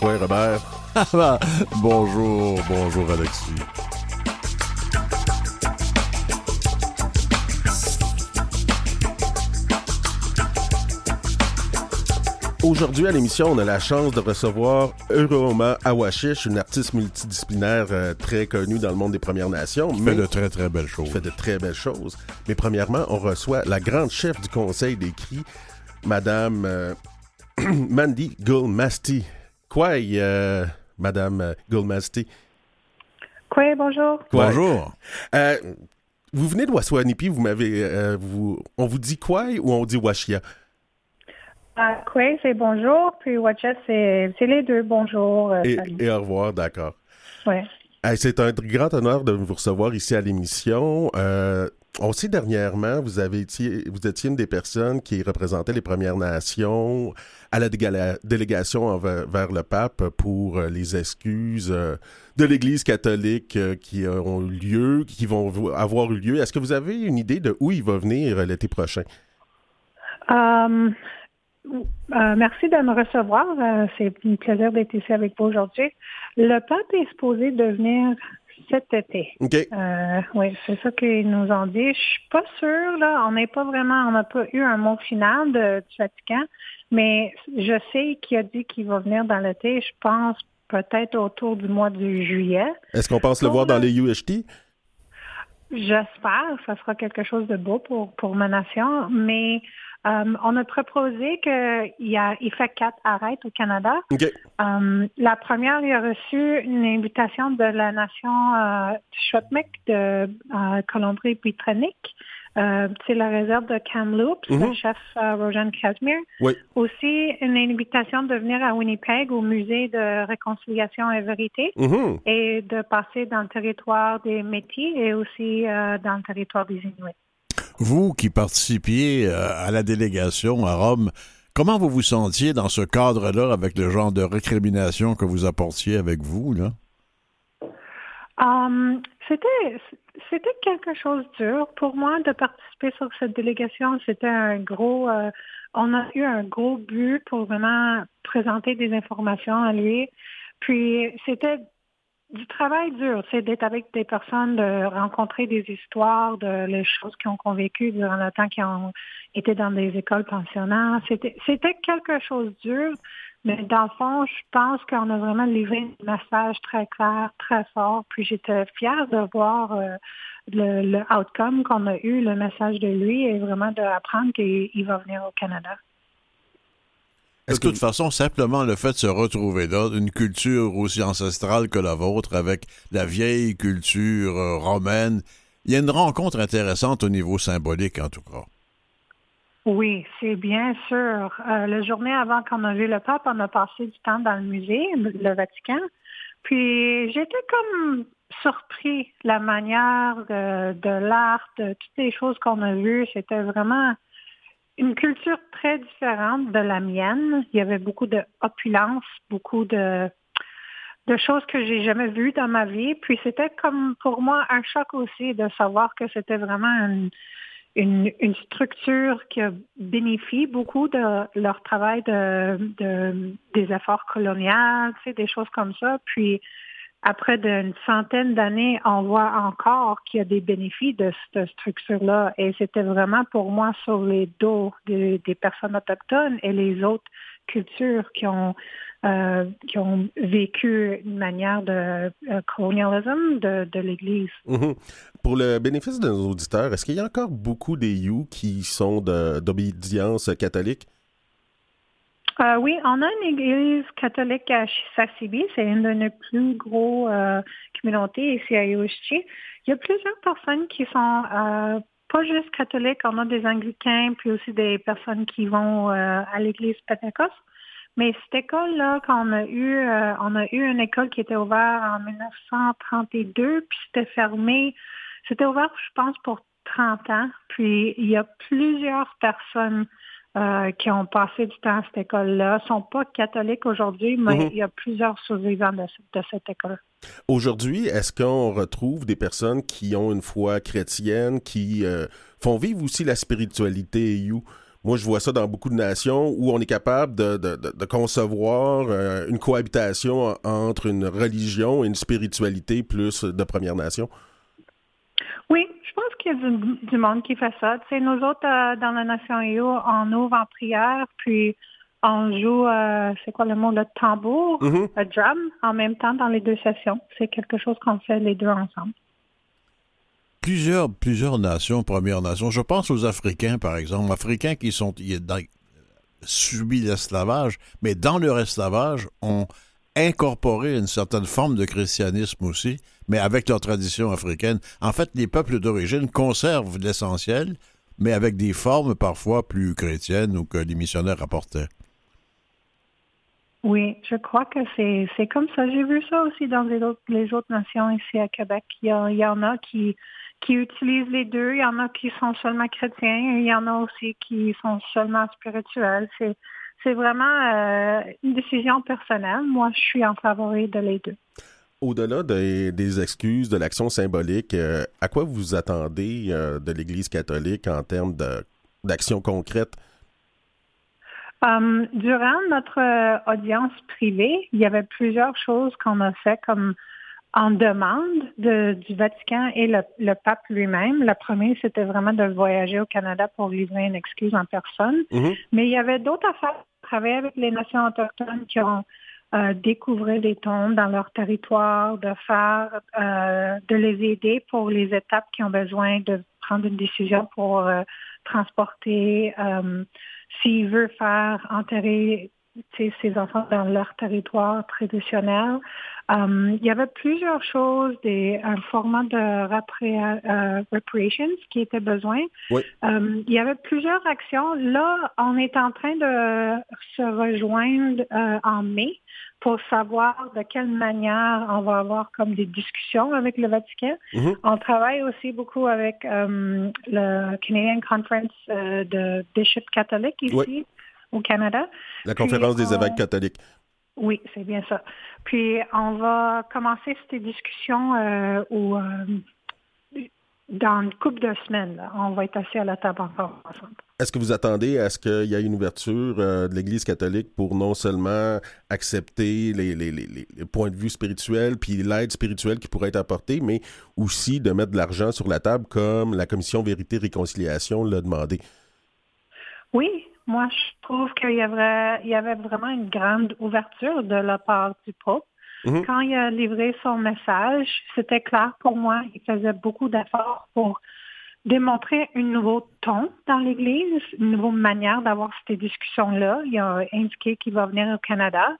Robert. bonjour, bonjour Alexis. Aujourd'hui à l'émission, on a la chance de recevoir Euroma Awashish, une artiste multidisciplinaire euh, très connue dans le monde des Premières Nations. Qui fait de très très belles choses. Qui fait de très belles choses. Mais premièrement, on reçoit la grande chef du Conseil des cris, Madame euh, Mandy Goldmasty. Quoi, euh, Madame Goldmasty? Quoi, bonjour. Bonjour. vous venez de Waswanipi, vous m'avez, vous, on vous dit quoi ou on dit Washia? Uh, c'est bonjour, puis Watcha, c'est les deux bonjour. Euh, et, au revoir, d'accord. Ouais. c'est un grand honneur de vous recevoir ici à l'émission. Euh, sait dernièrement, vous avez été, vous étiez une des personnes qui représentait les Premières Nations à la délégation vers, le pape pour euh, les excuses de l'Église catholique qui ont lieu, qui vont avoir eu lieu. Est-ce que vous avez une idée de où il va venir l'été prochain? Um, euh, merci de me recevoir. Euh, c'est un plaisir d'être ici avec vous aujourd'hui. Le pape est supposé devenir cet été. Euh, oui, c'est ça qu'ils nous ont dit. Je suis pas sûre, là. On n'est pas vraiment, on n'a pas eu un mot final de, du Vatican, mais je sais qu'il a dit qu'il va venir dans l'été. Je pense peut-être autour du mois de juillet. Est-ce qu'on pense le voir dans les UHT? J'espère. Ça sera quelque chose de beau pour, pour ma nation, mais euh, on a proposé qu'il il fait quatre arrêts au Canada. Euh, la première, il a reçu une invitation de la nation euh, de euh, Colombie-Britannique. c'est la réserve de Kamloops, le mhm. chef Rojan Casimir. Aussi, une invitation de venir à Winnipeg au musée de réconciliation et vérité mhm. et de passer dans le territoire des Métis et aussi dans le territoire des Inuits. Vous qui participiez euh, à la délégation à Rome, comment vous vous sentiez dans ce cadre-là avec le genre de récrimination que vous apportiez avec vous, là? Um, c'était c'était quelque chose de dur pour moi de participer sur cette délégation. C'était un gros euh, on a eu un gros but pour vraiment présenter des informations à lui. Puis c'était du travail dur, c'est d'être avec des personnes, de rencontrer des histoires, de les choses qu'ils ont convécues durant le temps qu'ils ont été dans des écoles pensionnaires. C'était, c'était quelque chose de dur, mais dans le fond, je pense qu'on a vraiment livré un message très clair, très fort. Puis j'étais fière de voir euh, le, le outcome qu'on a eu, le message de lui, et vraiment d'apprendre qu'il va venir au Canada. De toute façon, simplement le fait de se retrouver là, une culture aussi ancestrale que la vôtre, avec la vieille culture euh, romaine, il y a une rencontre intéressante au niveau symbolique, en tout cas. Oui, c'est bien sûr. Euh, la journée avant qu'on a vu le pape, on a passé du temps dans le musée, le Vatican. Puis j'étais comme surpris la manière de, de l'art, de toutes les choses qu'on a vues. C'était vraiment une culture très différente de la mienne. Il y avait beaucoup d'opulence, beaucoup de, de choses que j'ai jamais vues dans ma vie. Puis c'était comme pour moi un choc aussi de savoir que c'était vraiment une, une, structure qui a bénéficié beaucoup de leur travail de, de des efforts coloniaux, tu sais, des choses comme ça. Puis après d'une centaine d'années, on voit encore qu'il y a des bénéfices de cette structure-là. Et c'était vraiment pour moi sur les dos des, personnes autochtones et les autres cultures qui ont euh, qui ont vécu une manière de euh, colonialisme de, l'Église. Mhm. Pour le bénéfice de nos auditeurs, est-ce qu'il y a encore beaucoup des You qui sont d'obédience catholique? Euh, oui, on a une église catholique à Chisasibi. C'est une de nos plus gros euh, communautés ici à Yoshi. Il y a plusieurs personnes qui sont euh, pas juste catholiques. On a des anglicains, puis aussi des personnes qui vont euh, à l'église Pentecôte. Mais cette école-là, qu'on a eu, euh, on a eu une école qui était ouverte en 1932, puis c'était fermé. C'était ouvert, je pense, pour 30 ans. Puis il y a plusieurs personnes euh, qui ont passé du temps à cette école-là sont pas catholiques aujourd'hui, mais mhm. il y a plusieurs survivants de, cette école. Aujourd'hui, est-ce qu'on retrouve des personnes qui ont une foi chrétienne, qui euh, font vivre aussi la spiritualité, you? Moi, je vois ça dans beaucoup de nations où on est capable de, concevoir euh, une cohabitation entre une religion et une spiritualité plus de Première Nation. Qu'il y a du, monde qui fait ça. Tu sais, nous autres, euh, dans la Nation EU, on ouvre en prière, puis on joue, euh, c'est quoi le mot, le tambour, mm-hmm. le drum, en même temps dans les deux sessions. C'est quelque chose qu'on fait les deux ensemble plusieurs, plusieurs nations, Premières Nations. Je pense aux Africains, par exemple. Africains qui sont dans, subi l'esclavage, mais dans leur esclavage, ont incorporé une certaine forme de christianisme aussi, mais avec leur tradition africaine. En fait, les peuples d'origine conservent l'essentiel, mais avec des formes parfois plus chrétiennes ou que les missionnaires apportaient. Oui, je crois que c'est comme ça. J'ai vu ça aussi dans les autres, les autres nations ici à Québec. Il il y en a qui qui utilisent les deux. Il y en a qui sont seulement chrétiens et il y en a aussi qui sont seulement spirituels. C'est, c'est vraiment euh, une décision personnelle. Moi, je suis en faveur de les deux. Au-delà des, excuses, de l'action symbolique, euh, à quoi vous attendez euh, de l'Église catholique en termes d'action concrète? durant notre audience privée, il y avait plusieurs choses qu'on a fait comme en demande du Vatican et le, pape lui-même. Le premier, c'était vraiment de voyager au Canada pour livrer une excuse en personne. Mm-hmm. Mais il y avait d'autres affaires. Travailler avec les nations autochtones qui ont euh, découvert des tombes dans leur territoire, de faire, euh, de les aider pour les étapes qui ont besoin de prendre une décision pour euh, transporter, s'il veut faire enterrer ces enfants dans leur territoire traditionnel. Euh, il y avait plusieurs choses, des, un format de euh, reparations qui était besoin. Euh, il y avait plusieurs actions. Là, on est en train de se rejoindre en mai pour savoir de quelle manière on va avoir comme des discussions avec le Vatican. Mm-hmm. On travaille aussi beaucoup avec le Canadian Conference de Bishop catholiques ici au Canada. La conférence des évêques catholiques. Oui, c'est bien ça. Puis on va commencer cette discussion euh, euh, dans une couple de semaines. On va être assis à la table encore ensemble. Est-ce que vous attendez à ce qu'il y ait une ouverture euh, de l'Église catholique pour non seulement accepter les, les, points de vue spirituels puis l'aide spirituelle qui pourrait être apportée, mais aussi de mettre de l'argent sur la table comme la Commission Vérité-Réconciliation l'a demandé? Oui, moi, je trouve qu'il y avait, il y avait vraiment une grande ouverture de la part du pape. Mhm. Quand il a livré son message, c'était clair pour moi. Il faisait beaucoup d'efforts pour démontrer un nouveau ton dans l'Église, une nouvelle manière d'avoir cette discussion-là. Il a indiqué qu'il va venir au Canada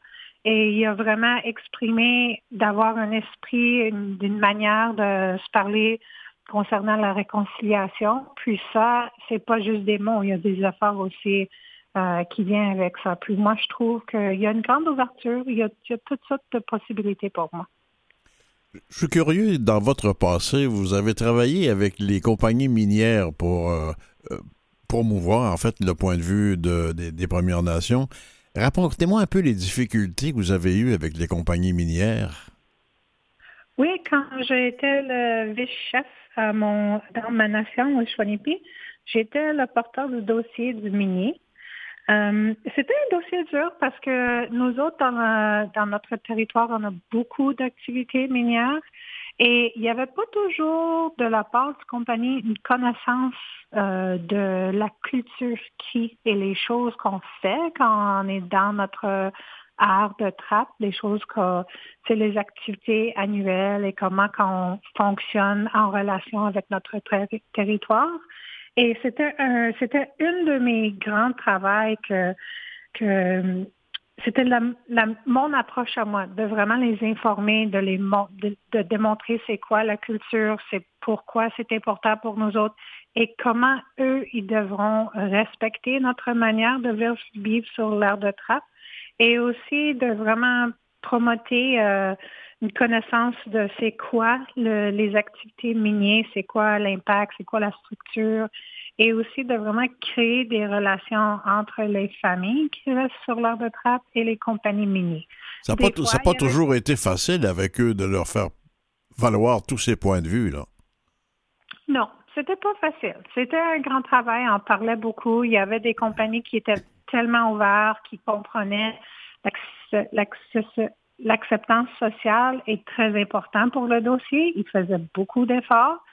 et il a vraiment exprimé d'avoir un esprit, d'une manière de se parler concernant la réconciliation. Puis ça, c'est pas juste des mots, il y a des efforts aussi euh, qui viennent avec ça. Puis moi, je trouve qu'il y a une grande ouverture, il y, a, toutes sortes de possibilités pour moi. Je suis curieux, dans votre passé, vous avez travaillé avec les compagnies minières pour euh, euh, promouvoir, en fait, le point de vue des Premières Nations. Rapportez-moi un peu les difficultés que vous avez eues avec les compagnies minières. Oui, quand j'étais le vice-chef mon, dans ma nation, au Chouanipi, j'étais le porteur du dossier du minier. Euh, c'était un dossier dur parce que nous autres, dans, dans notre territoire, on a beaucoup d'activités minières et il n'y avait pas toujours de la part du compagnie une connaissance euh, de la culture qui et les choses qu'on fait quand on est dans notre art de trappe, les choses que c'est les activités annuelles et comment on fonctionne en relation avec notre territoire. Et c'était c'était une de mes grands travaux que, que c'était la, mon approche à moi, de vraiment les informer, de les de, de démontrer c'est quoi la culture, c'est pourquoi c'est important pour nous autres et comment eux, ils devront respecter notre manière de vivre sur l'air de trappe et aussi de vraiment promoter euh, une connaissance de c'est quoi les activités minières, c'est quoi l'impact, c'est quoi la structure, et aussi de vraiment créer des relations entre les familles qui restent sur l'heure de trappe et les compagnies minières. Ça n'a pas, pas toujours été facile avec eux de leur faire valoir tous ces points de vue, là. Non, c'était pas facile. C'était un grand travail. On parlait beaucoup. Il y avait des compagnies qui étaient tellement ouvertes, qui comprenaient l'acceptance sociale est très importante pour le dossier. Ils faisaient beaucoup d'efforts.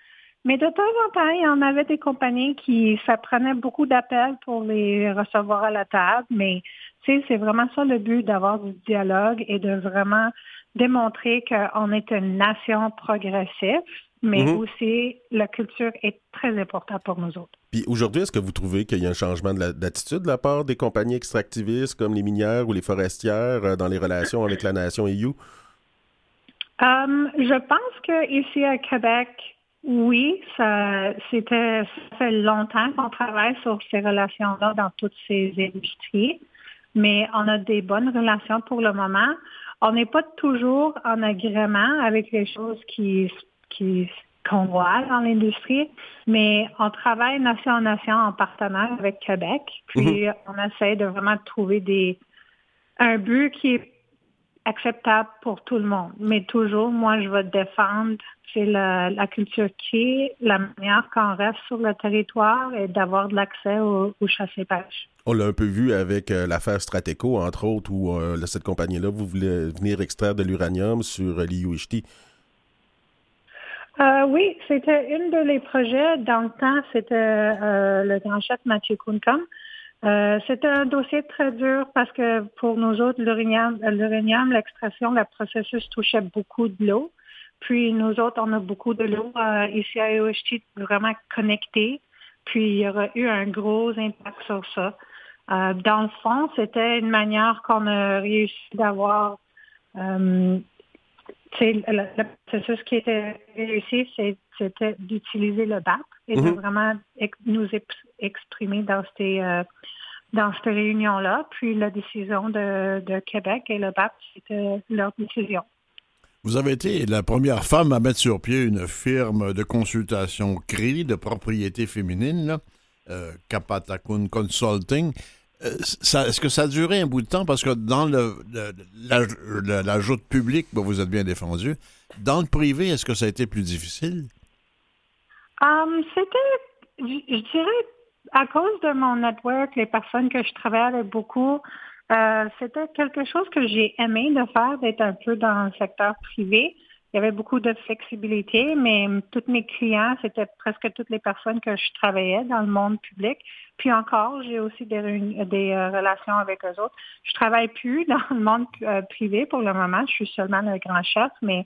Mais de temps en temps, il y en avait des compagnies qui, ça prenait beaucoup d'appels pour les recevoir à la table, mais c'est vraiment ça le but d'avoir du dialogue et de vraiment démontrer qu'on est une nation progressive, mais mhm. aussi la culture est très importante pour nous autres. Puis aujourd'hui, est-ce que vous trouvez qu'il y a un changement d'attitude de, la part des compagnies extractivistes comme les minières ou les forestières euh, dans les relations avec la nation EU? Um, je pense qu'ici à Québec, oui, ça, c'était, ça fait longtemps qu'on travaille sur ces relations-là dans toutes ces industries, mais on a des bonnes relations pour le moment. On n'est pas toujours en agrément avec les choses qui, qui qu'on voit dans l'industrie, mais on travaille nation en nation en partenariat avec Québec, puis mhm. on essaie de vraiment trouver des un but qui est acceptable pour tout le monde. Mais toujours, moi, je vais défendre c'est la, culture qui la manière qu'on reste sur le territoire et d'avoir de l'accès aux au chasse et pêche. On l'a un peu vu avec euh, l'affaire Strateco, entre autres, où euh, cette compagnie-là vous voulez venir extraire de l'uranium sur euh, euh, oui, c'était une de les projets. Dans le temps, c'était le grand chef Mathieu Kunkam. Euh, c'était un dossier très dur parce que pour nous autres, l'uranium, l'extraction, le processus touchait beaucoup de l'eau. Puis nous autres, on a beaucoup de l'eau euh, ici à EOHT vraiment connectée. Puis il y aura eu un gros impact sur ça. Euh, dans le fond, c'était une manière qu'on a réussi d'avoir le, le, processus qui était réussi, c'était d'utiliser le BAP et de mm-hmm. vraiment nous exprimer dans ces dans cette réunion-là. Puis la décision de, Québec et le BAP, c'était leur décision. Vous avez été la première femme à mettre sur pied une firme de consultation CRI de propriété féminine, euh, Kapatakun Consulting. Euh, est-ce que ça a duré un bout de temps? Parce que dans le, la, joute publique, vous êtes bien défendu. Dans le privé, est-ce que ça a été plus difficile? Um, c'était, je dirais, à cause de mon network, les personnes que je travaille avec beaucoup, euh, c'était quelque chose que j'ai aimé de faire, d'être un peu dans le secteur privé. Il y avait beaucoup de flexibilité, mais tous mes clients, c'était presque toutes les personnes que je travaillais dans le monde public. Puis encore, j'ai aussi des, euh, relations avec eux autres. Je travaille plus dans le monde euh, privé pour le moment. Je suis seulement le grand chef, mais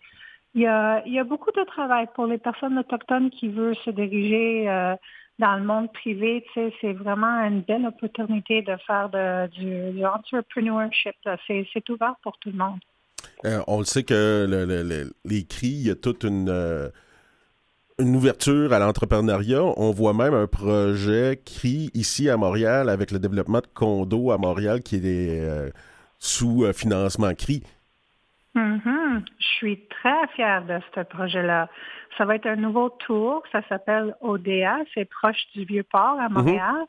il y a, il y a beaucoup de travail pour les personnes autochtones qui veulent se diriger dans le monde privé, c'est vraiment une belle opportunité de faire du, entrepreneurship. C'est ouvert pour tout le monde. Euh, on le sait que les cris, il y a toute une, euh, une ouverture à l'entrepreneuriat. On voit même un projet CRI ici à Montréal avec le développement de condos à Montréal qui est euh, sous financement CRI. Mm-hmm. Je suis très fière de ce projet-là. Ça va être un nouveau tour. Ça s'appelle ODA. C'est proche du Vieux-Port à mm-hmm. Montréal.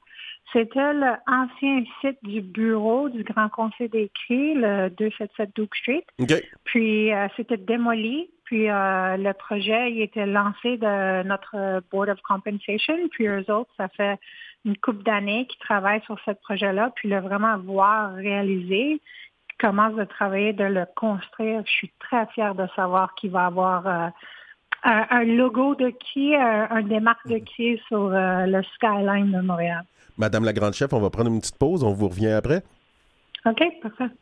C'était l'ancien site du bureau du Grand Conseil des CRI, le 277 Duke Street. Puis, euh, c'était démoli. Puis, euh, le projet il était lancé de notre Board of Compensation. Puis, eux autres, ça fait une couple d'années qu'ils travaillent sur ce projet-là. Puis, le vraiment voir réaliser commence de travailler, de le construire. Je suis très fière de savoir qu'il va avoir euh, un, logo de qui, un, un démarque de qui sur euh, le skyline de Montréal. Madame la grande chef, on va prendre une petite pause. On vous revient après. OK, parfait.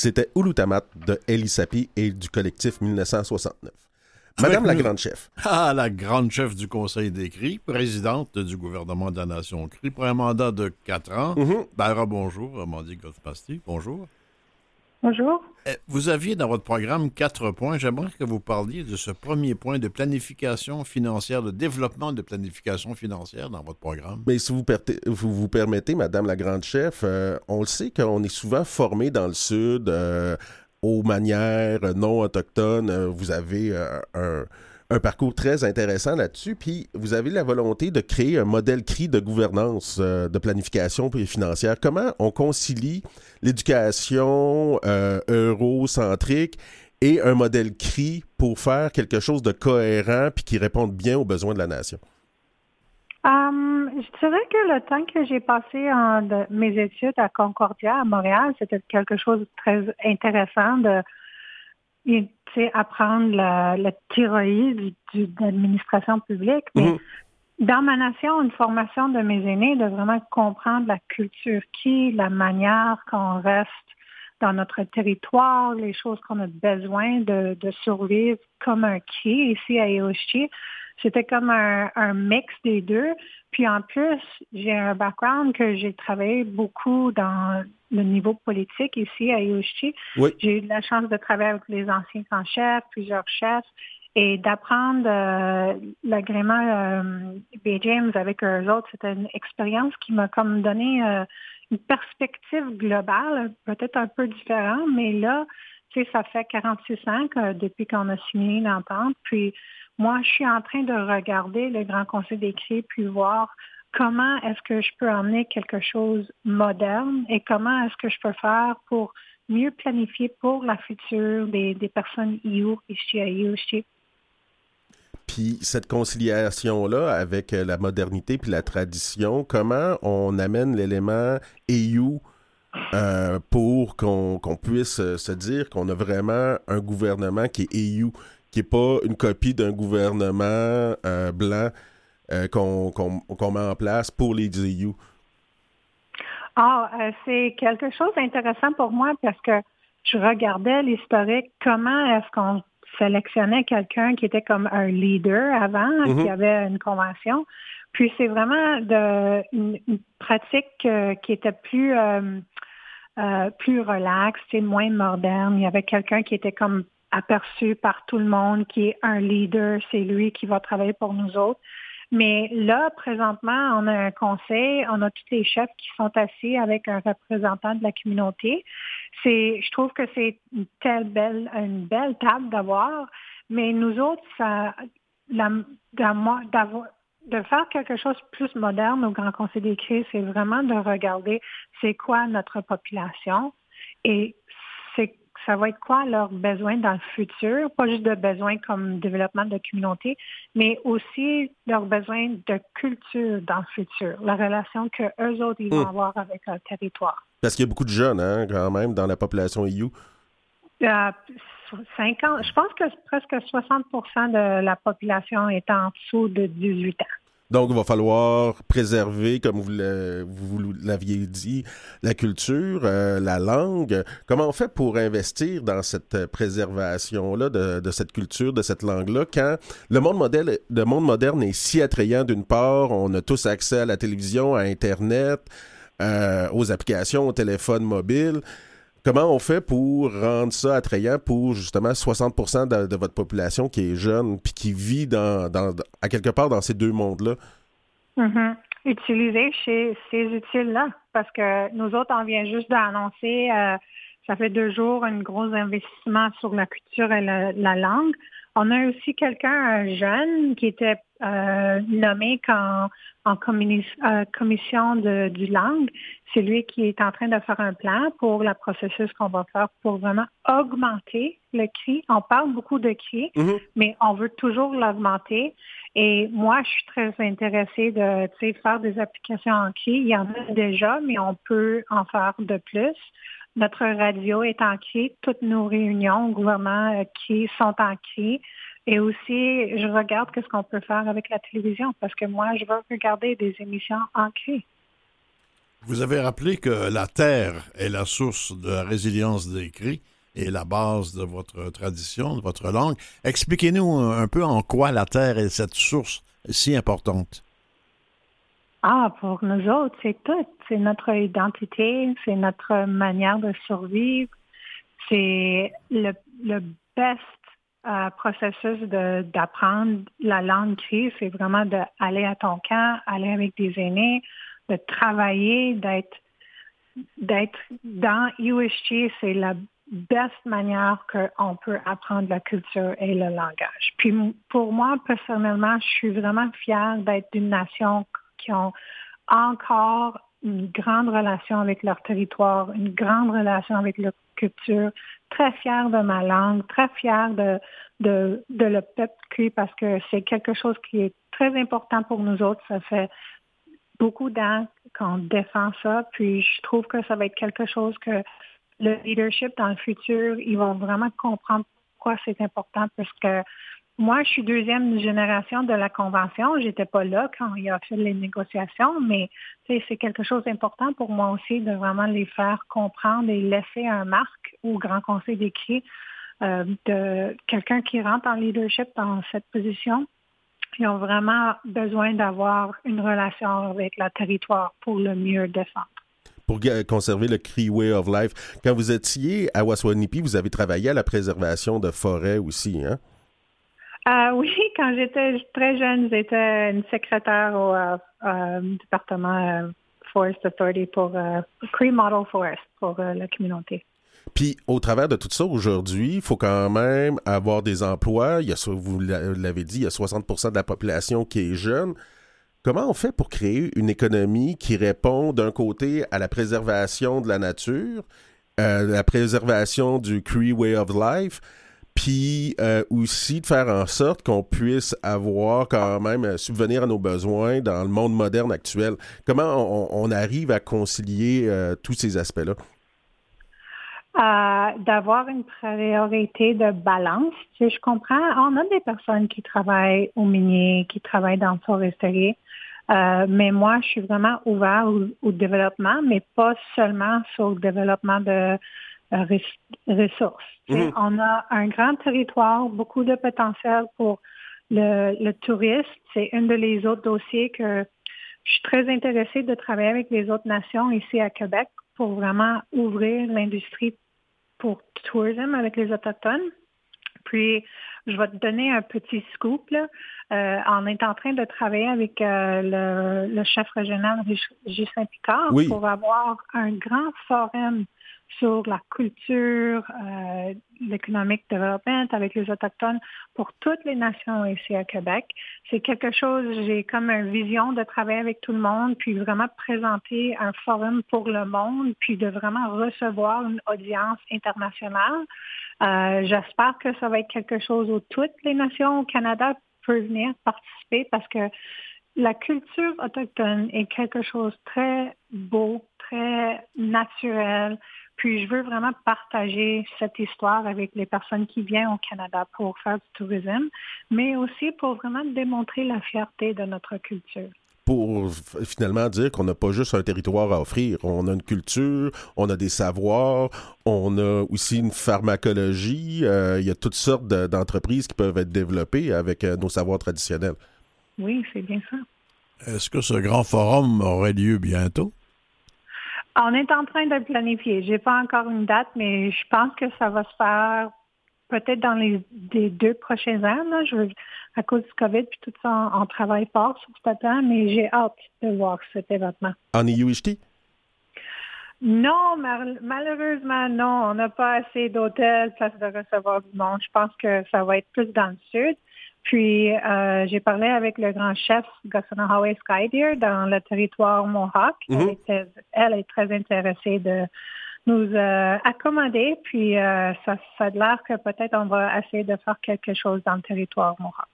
C'était Oulutamat de Elisapi et du collectif 1969. Madame la grande chef. Ah, la grande chef du Conseil des CRI, présidente du gouvernement de la Nation CRI pour un mandat de quatre ans. Mm bonjour. Mandy bonjour. Bonjour. Eh, vous aviez dans votre programme quatre points. J'aimerais que vous parliez de ce premier point de planification financière, de développement de planification financière dans votre programme. Mais si vous, vous, permettez, Madame la Grande Chef, euh, on le sait qu'on est souvent formé dans le Sud euh, aux manières non autochtones. Euh, vous avez un un parcours très intéressant là-dessus. Puis vous avez la volonté de créer un modèle CRI de gouvernance, euh, de planification financière. Comment on concilie l'éducation euh, eurocentrique et un modèle CRI pour faire quelque chose de cohérent puis qui réponde bien aux besoins de la nation? Um, je dirais que le temps que j'ai passé en mes études à Concordia, à Montréal, c'était quelque chose de très intéressant de apprendre la, la thyroïde de l'administration publique. Mais mhm. dans ma nation, une formation de mes aînés, de vraiment comprendre la culture qui, la manière qu'on reste dans notre territoire, les choses qu'on a besoin de, de survivre comme un qui ici à Eoshi. C'était comme un, un, mix des deux. Puis en plus, j'ai un background que j'ai travaillé beaucoup dans le niveau politique ici à Yoshi. J'ai eu la chance de travailler avec les anciens sans chefs, plusieurs chefs, et d'apprendre euh, l'agrément euh, B. James avec eux autres. C'était une expérience qui m'a comme donné euh, une perspective globale, peut-être un peu différente, mais là, tu sais, ça fait 46 ans que, depuis qu'on a signé l'entente. Puis moi, je suis en train de regarder le Grand Conseil d'écrit puis voir comment est-ce que je peux emmener quelque chose moderne et comment est-ce que je peux faire pour mieux planifier pour la future des, personnes IU à IUC. Puis cette conciliation-là avec la modernité puis la tradition, comment on amène l'élément EU euh, pour qu'on puisse euh, se dire qu'on a vraiment un gouvernement qui est EU, qui n'est pas une copie d'un gouvernement blanc euh, qu'on met en place pour les EU? Ah, c'est quelque chose d'intéressant pour moi parce que je regardais l'historique, comment est-ce qu'on sélectionnait quelqu'un qui était comme un leader avant, mm-hmm. qui avait une convention. Puis c'est vraiment de, une, pratique euh, qui était plus euh, euh, plus relaxe, c'est moins moderne. Il y avait quelqu'un qui était comme aperçu par tout le monde, qui est un leader, c'est lui qui va travailler pour nous autres. Mais là, présentement, on a un conseil, on a tous les chefs qui sont assis avec un représentant de la communauté. C'est, je trouve que c'est une telle belle, une belle table d'avoir. Mais nous autres, ça, la, d'avoir, de faire quelque chose de plus moderne au Grand Conseil des crises, c'est vraiment de regarder c'est quoi notre population et c'est ça va être quoi leurs besoins dans le futur, pas juste de besoins comme développement de communauté, mais aussi leurs besoins de culture dans le futur, la relation que eux autres ils vont hmm. avoir avec leur territoire. Parce qu'il y a beaucoup de jeunes, hein, quand même, dans la population EU. Euh, 50, je pense que presque 60% de la population est en dessous de 18 ans. Donc, il va falloir préserver, comme vous l'aviez dit, la culture, euh, la langue. Comment on fait pour investir dans cette préservation-là de, cette culture, de cette langue-là, quand le monde, moderne est si attrayant d'une part, on a tous accès à la télévision, à Internet, euh, aux applications, au téléphone mobile. Comment on fait pour rendre ça attrayant pour justement 60% de, votre population qui est jeune puis qui vit dans, à quelque part dans ces deux mondes-là? Mm-hmm. Utiliser ces utiles-là parce que nous autres, on vient juste d'annoncer, euh, ça fait deux jours, un gros investissement sur la culture et la langue. On a aussi quelqu'un jeune qui était euh, nommé en, en euh, commission de, du langue. C'est lui qui est en train de faire un plan pour le processus qu'on va faire pour vraiment augmenter le cri. On parle beaucoup de cri, mm-hmm. mais on veut toujours l'augmenter. Et moi, je suis très intéressée de faire des applications en cri. Il y en a déjà, mais on peut en faire de plus. Notre radio est en cri. Toutes nos réunions au gouvernement euh, qui sont en cri. Et aussi, je regarde qu'est-ce qu'on peut faire avec la télévision parce que moi, je veux regarder des émissions en cri. Vous avez rappelé que la terre est la source de la résilience des cris et la base de votre tradition, de votre langue. Expliquez-nous un peu en quoi la terre est cette source si importante. Ah, pour nous autres, c'est tout. C'est notre identité, c'est notre manière de survivre. C'est le, le best uh, processus d'apprendre la langue crise. C'est vraiment d'aller à ton camp, aller avec des aînés, de travailler, d'être d'être dans USG, c'est la best manière qu'on peut apprendre la culture et le langage. Puis pour moi, personnellement, je suis vraiment fière d'être d'une nation qui ont encore une grande relation avec leur territoire, une grande relation avec leur culture, très fière de ma langue, très fière de, de, de le peuple parce que c'est quelque chose qui est très important pour nous autres. Ça fait beaucoup d'années qu'on défend ça, puis je trouve que ça va être quelque chose que le leadership dans le futur, ils vont vraiment comprendre pourquoi c'est important parce que moi, je suis deuxième génération de la convention. J'étais pas là quand il a fait les négociations, mais c'est quelque chose d'important pour moi aussi de vraiment les faire comprendre et laisser un marque au Grand Conseil d'écrit euh, de quelqu'un qui rentre en leadership dans cette position. Ils ont vraiment besoin d'avoir une relation avec le territoire pour le mieux défendre pour conserver le Cree Way of Life. Quand vous étiez à Waswanipi, vous avez travaillé à la préservation de forêts aussi, hein? Euh, oui, quand j'étais très jeune, j'étais une secrétaire au euh, euh, département Forest Authority pour Cree Model Forest pour la communauté. Puis, au travers de tout ça, aujourd'hui, il faut quand même avoir des emplois. Il y a, vous l'avez dit, il y a 60 de la population qui est jeune. Comment on fait pour créer une économie qui répond d'un côté à la préservation de la nature, la préservation du Cree Way of Life, puis euh, aussi de faire en sorte qu'on puisse avoir quand même euh, subvenir à nos besoins dans le monde moderne actuel. Comment on, arrive à concilier euh, tous ces aspects-là? D'avoir une priorité de balance. je comprends, on a des personnes qui travaillent au minier, qui travaillent dans le foresterie, mais moi, je suis vraiment ouvert au, développement, mais pas seulement sur le développement de ressources. Mhm. On a un grand territoire, beaucoup de potentiel pour le, le tourisme. C'est un de les autres dossiers que je suis très intéressée de travailler avec les autres nations ici à Québec pour vraiment ouvrir l'industrie pour tourisme avec les Autochtones. Puis, je vais te donner un petit scoop. Là. Euh, on est en train de travailler avec euh, le, chef régional Justin Picard pour avoir un grand forum sur la culture, euh, l'économique développement avec les Autochtones pour toutes les nations ici à Québec. C'est quelque chose, j'ai comme une vision de travailler avec tout le monde, puis vraiment présenter un forum pour le monde, puis de vraiment recevoir une audience internationale. Euh, j'espère que ça va être quelque chose où toutes les nations au Canada peuvent venir participer parce que la culture autochtone est quelque chose de très beau, très naturel, puis je veux vraiment partager cette histoire avec les personnes qui viennent au Canada pour faire du tourisme, mais aussi pour vraiment démontrer la fierté de notre culture pour finalement dire qu'on n'a pas juste un territoire à offrir. On a une culture, on a des savoirs, on a aussi une pharmacologie. Euh, il y a toutes sortes d'entreprises qui peuvent être développées avec euh, nos savoirs traditionnels. Oui, c'est bien ça. Est-ce que ce grand forum aurait lieu bientôt? On est en train de planifier. Je n'ai pas encore une date, mais je pense que ça va se faire peut-être dans les, deux prochains ans. Je, à cause du COVID, puis tout ça, on, travaille fort sur ce temps, mais j'ai hâte de voir cet événement. En IUHT? Non, malheureusement, non. On n'a pas assez d'hôtels, place de recevoir du monde. Je pense que ça va être plus dans le sud. Puis, euh, j'ai parlé avec le grand chef Sky Skydeer dans le territoire Mohawk. Mm-hmm. elle, est très intéressée de nous euh, accommoder. Puis, euh, ça, ça a l'air que peut-être on va essayer de faire quelque chose dans le territoire Mohawk.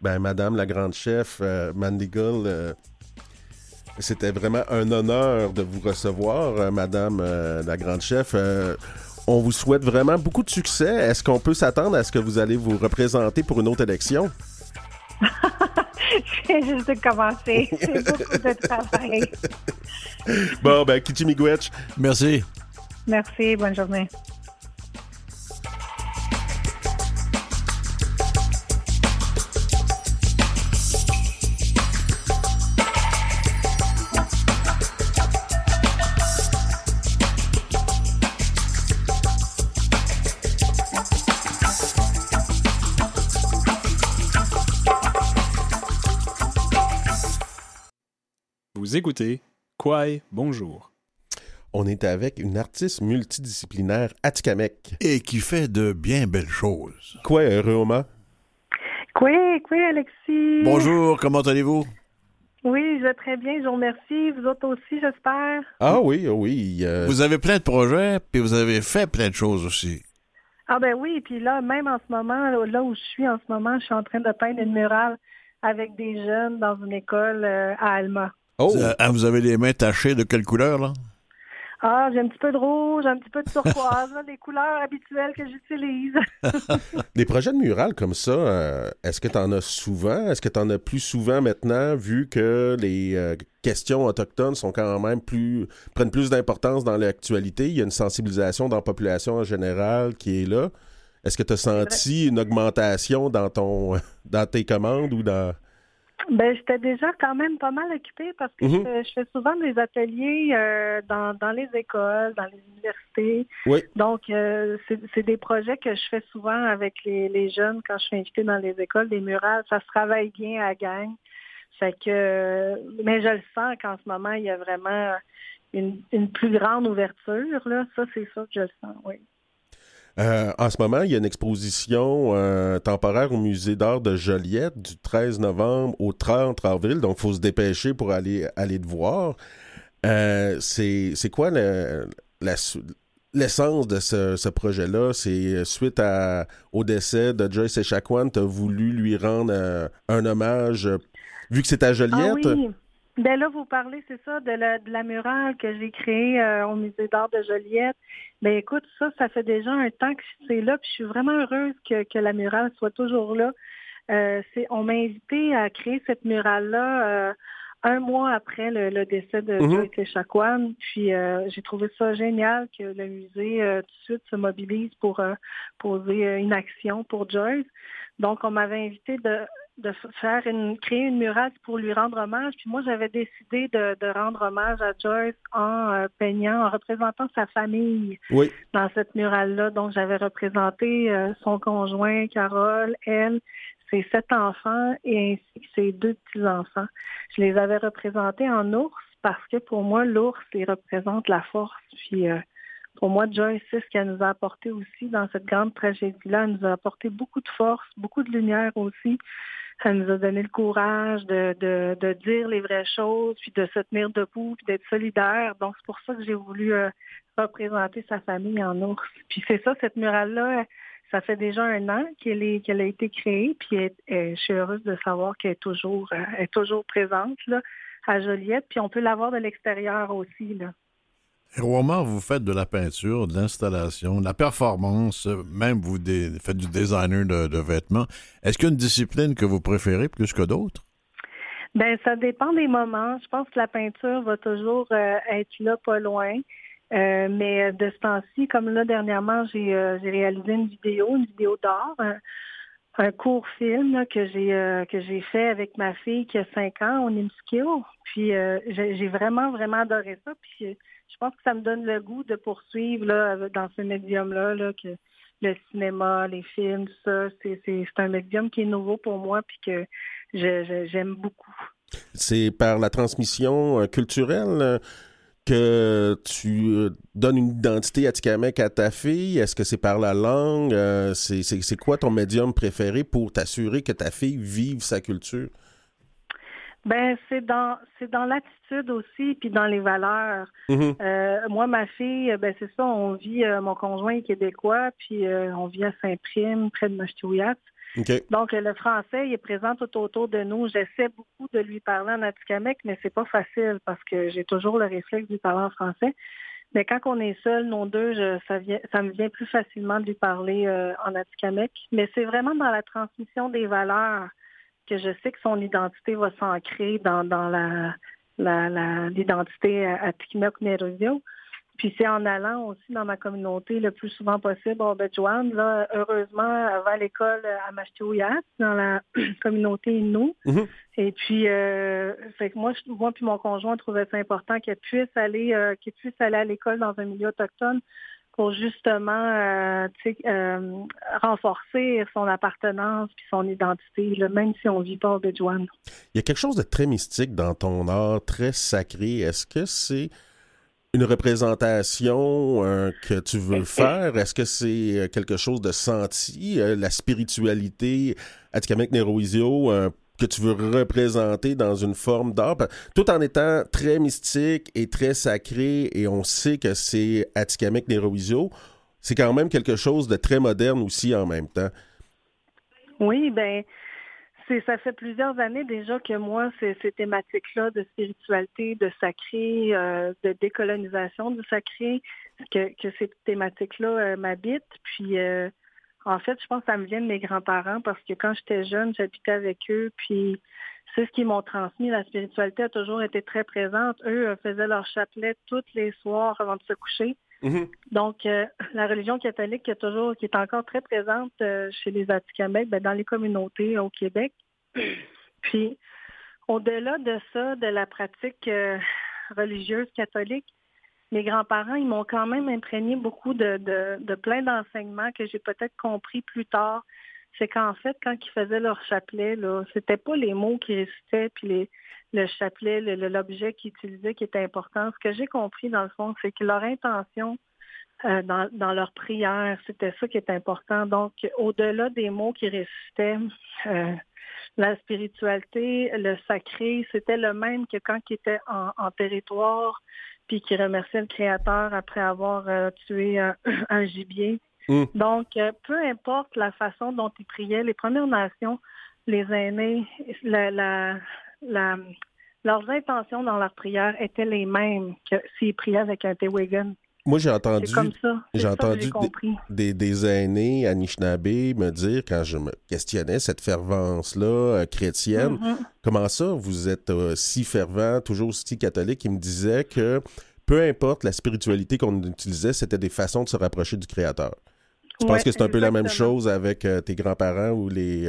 Ben, Madame la grande chef, Mandigal, c'était vraiment un honneur de vous recevoir, Madame la grande chef. On vous souhaite vraiment beaucoup de succès. Est-ce qu'on peut s'attendre à ce que vous allez vous représenter pour une autre élection? J'ai juste de commencer. C'est beaucoup de travail. bon, ben, Miigwech. Merci. Merci. Bonne journée. Écoutez Kwai Bonjour. On est avec une artiste multidisciplinaire Atikamek. Et qui fait de bien belles choses. Quoi, Réoma? Quoi, quoi, Alexis? Bonjour, comment allez-vous? Oui, je vais très bien, je vous remercie. Vous autres aussi, j'espère. Ah oui, ah oui. Euh, vous avez plein de projets, puis vous avez fait plein de choses aussi. Ah ben oui, puis là, même en ce moment, là où je suis en ce moment, je suis en train de peindre une murale avec des jeunes dans une école euh, à Alma. Oh. Ah, vous avez les mains tachées de quelle couleur, là? Ah, j'ai un petit peu de rouge, un petit peu de turquoise, les couleurs habituelles que j'utilise. des projets de mural comme ça, euh, est-ce que tu en as souvent? Est-ce que tu en as plus souvent maintenant, vu que les euh, questions autochtones sont quand même plus prennent plus d'importance dans l'actualité? Il y a une sensibilisation dans la population en général qui est là. Est-ce que tu as senti une augmentation dans ton dans tes commandes ou dans ben, j'étais déjà quand même pas mal occupée parce que mhm. je, fais souvent des ateliers euh, dans, dans les écoles, dans les universités. Oui. Donc, euh, c'est des projets que je fais souvent avec les, les, jeunes quand je suis invitée dans les écoles, des murales. Ça se travaille bien à gang. Fait que, mais je le sens qu'en ce moment, il y a vraiment une, une plus grande ouverture. Là. Ça, c'est ça que je le sens, oui. Euh, en ce moment, il y a une exposition euh, temporaire au Musée d'art de Joliette du 13 novembre au 30 avril, donc il faut se dépêcher pour aller, aller te voir. Euh, c'est quoi l'essence de ce, projet-là? C'est suite à, au décès de Joyce Echaquan, tu as voulu lui rendre un hommage, vu que c'est à Joliette? Ah oui. Ben là, vous parlez, c'est ça, de la, de la murale que j'ai créée au Musée d'art de Joliette. Ben écoute, ça, ça fait déjà un temps que c'est là, puis je suis vraiment heureuse que, que la murale soit toujours là. Euh, on m'a invité à créer cette murale-là euh, un mois après le, décès de mm Joyce Puis euh, j'ai trouvé ça génial que le musée euh, tout de suite se mobilise pour poser une action pour Joyce. Donc on m'avait invité de, de faire une créer une murale pour lui rendre hommage. Puis moi j'avais décidé de, rendre hommage à Joyce en peignant, en représentant sa famille dans cette murale-là. Donc j'avais représenté son conjoint Carole, elle, ses sept enfants et ainsi que ses deux petits-enfants. Je les avais représentés en ours parce que pour moi, l'ours, il représente la force. Puis euh, pour moi, Joyce, c'est ce qu'elle nous a apporté aussi dans cette grande tragédie-là. Elle nous a apporté beaucoup de force, beaucoup de lumière aussi. Elle nous a donné le courage de, de, de dire les vraies choses, puis de se tenir debout, puis d'être solidaire. Donc, c'est pour ça que j'ai voulu euh, représenter sa famille en ours. Puis c'est ça, cette murale-là, ça fait déjà un an qu'elle a été créée, puis je suis heureuse de savoir qu'elle est toujours, euh, est toujours présente là, à Joliette, puis on peut la voir de l'extérieur aussi. Là. vous faites de la peinture, de l'installation, de la performance, même vous faites du designer de, vêtements. Est-ce qu'il y a une discipline que vous préférez plus que d'autres? Ben, ça dépend des moments. Je pense que la peinture va toujours euh, être là, pas loin. Euh, mais de ce temps-ci, comme là, dernièrement, j'ai euh, réalisé une vidéo, une vidéo d'art, un, court film que j'ai euh, que j'ai fait avec ma fille qui a 5 ans au Nimskill. Puis j'ai vraiment, vraiment adoré ça. Puis je pense que ça me donne le goût de poursuivre là, dans ce médium-là, là, que le cinéma, les films, tout ça, c'est un médium qui est nouveau pour moi puis que j'aime beaucoup. C'est par la transmission culturelle que tu euh, donnes une identité atikamekw à ta fille? Est-ce que c'est par la langue? Euh, c'est quoi ton médium préféré pour t'assurer que ta fille vive sa culture? Ben c'est dans c'est dans l'attitude aussi puis dans les valeurs. Mm-hmm. Euh, moi ma fille ben c'est ça on vit mon conjoint est québécois puis on vit à Saint-Prime près de Donc, le français, il est présent tout autour de nous. J'essaie beaucoup de lui parler en atikamekw, mais c'est pas facile parce que j'ai toujours le réflexe de lui parler en français. Mais quand on est seul, nous deux, ça, ça me vient plus facilement de lui parler euh, en atikamekw. Mais c'est vraiment dans la transmission des valeurs que je sais que son identité va s'ancrer dans, dans la l'identité la, Atikamekw puis c'est en allant aussi dans ma communauté le plus souvent possible au Joanne, là, heureusement, avant l'école à Machtiouillat, dans la communauté Innu. Mm-hmm. Et puis, euh, fait que moi, moi puis mon conjoint trouvaient ça important qu'elle puisse aller, euh, qu'elle puisse aller à l'école dans un milieu autochtone pour justement euh, euh, renforcer son appartenance puis son identité, même si on vit pas au Béjouane. Il y a quelque chose de très mystique dans ton art, très sacré. Est-ce que c'est une représentation euh, que tu veux faire? Est-ce que c'est euh, quelque chose de senti, euh, la spiritualité Atikamek Neroisio, que tu veux représenter dans une forme d'art, tout en étant très mystique et très sacré, et on sait que c'est Atikamek Neroisio, c'est quand même quelque chose de très moderne aussi en même temps. Oui, ben ça fait plusieurs années déjà que moi, ces, thématiques-là de spiritualité, de sacré, euh, de décolonisation du sacré, que, que ces thématiques-là euh, m'habitent. Puis, euh, en fait, je pense que ça me vient de mes grands-parents parce que quand j'étais jeune, j'habitais avec eux. Puis, c'est ce qu'ils m'ont transmis. La spiritualité a toujours été très présente. Eux faisaient leur chapelet tous les soirs avant de se coucher. Mm-hmm. Donc, la religion catholique qui est toujours, qui est encore très présente chez les Atikamekw, ben, dans les communautés au Québec, puis, au-delà de ça, de la pratique euh, religieuse catholique, mes grands-parents, ils m'ont quand même imprégné beaucoup de, de, plein d'enseignements que j'ai peut-être compris plus tard. C'est qu'en fait, quand ils faisaient leur chapelet, là, c'était pas les mots qui récitaient, puis les, le chapelet, l'objet qu'ils utilisaient qui était important. Ce que j'ai compris, dans le fond, c'est que leur intention euh, dans, dans leur prière, c'était ça qui est important. Donc, au-delà des mots qui récitaient, euh, la spiritualité, le sacré, c'était le même que quand il était en, territoire, puis qui remerciait le Créateur après avoir euh, tué un, gibier. Mm. Donc, euh, peu importe la façon dont ils priaient, les Premières Nations, les aînés, la, leurs intentions dans leur prière étaient les mêmes que s'ils priaient avec un Tewagan. Moi, j'ai entendu, j'ai entendu des, des, aînés Anishinaabe me dire, quand je me questionnais cette fervence-là euh, chrétienne, mm-hmm. comment ça, vous êtes euh, si fervent, toujours si catholique, ils me disaient que peu importe la spiritualité qu'on utilisait, c'était des façons de se rapprocher du Créateur. Tu penses que c'est un peu la même chose avec euh, tes grands-parents ou les...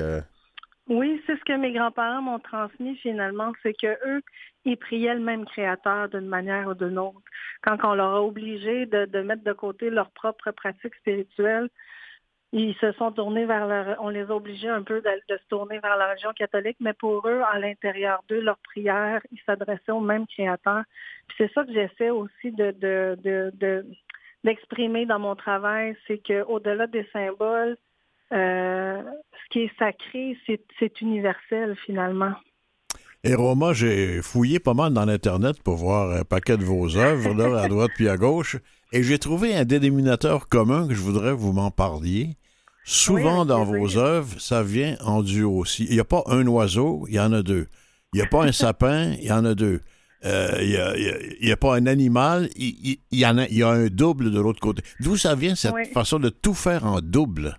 Oui, c'est ce que mes grands-parents m'ont transmis finalement, c'est que eux, ils priaient le même créateur d'une manière ou d'une autre. Quand on leur a obligé de, mettre de côté leurs propres pratiques spirituelles, ils se sont tournés vers leur, on les a obligés un peu de, se tourner vers la religion catholique, mais pour eux, à l'intérieur d'eux, leur prière, ils s'adressaient au même créateur. Puis c'est ça que j'essaie aussi de, de, d'exprimer dans mon travail, c'est qu'au-delà des symboles, euh, ce qui est sacré, c'est universel finalement. Et Roma, j'ai fouillé pas mal dans l'Internet pour voir un paquet de vos œuvres, là, à droite puis à gauche, et j'ai trouvé un dénominateur commun que je voudrais que vous m'en parliez. Souvent dans vos œuvres, ça vient en duo aussi. Il n'y a pas un oiseau, il y en a deux. Il n'y a pas un sapin, il y en a deux. Euh, il n'y a, pas un animal, il, y en a, il y a un double de l'autre côté. D'où ça vient cette façon de tout faire en double?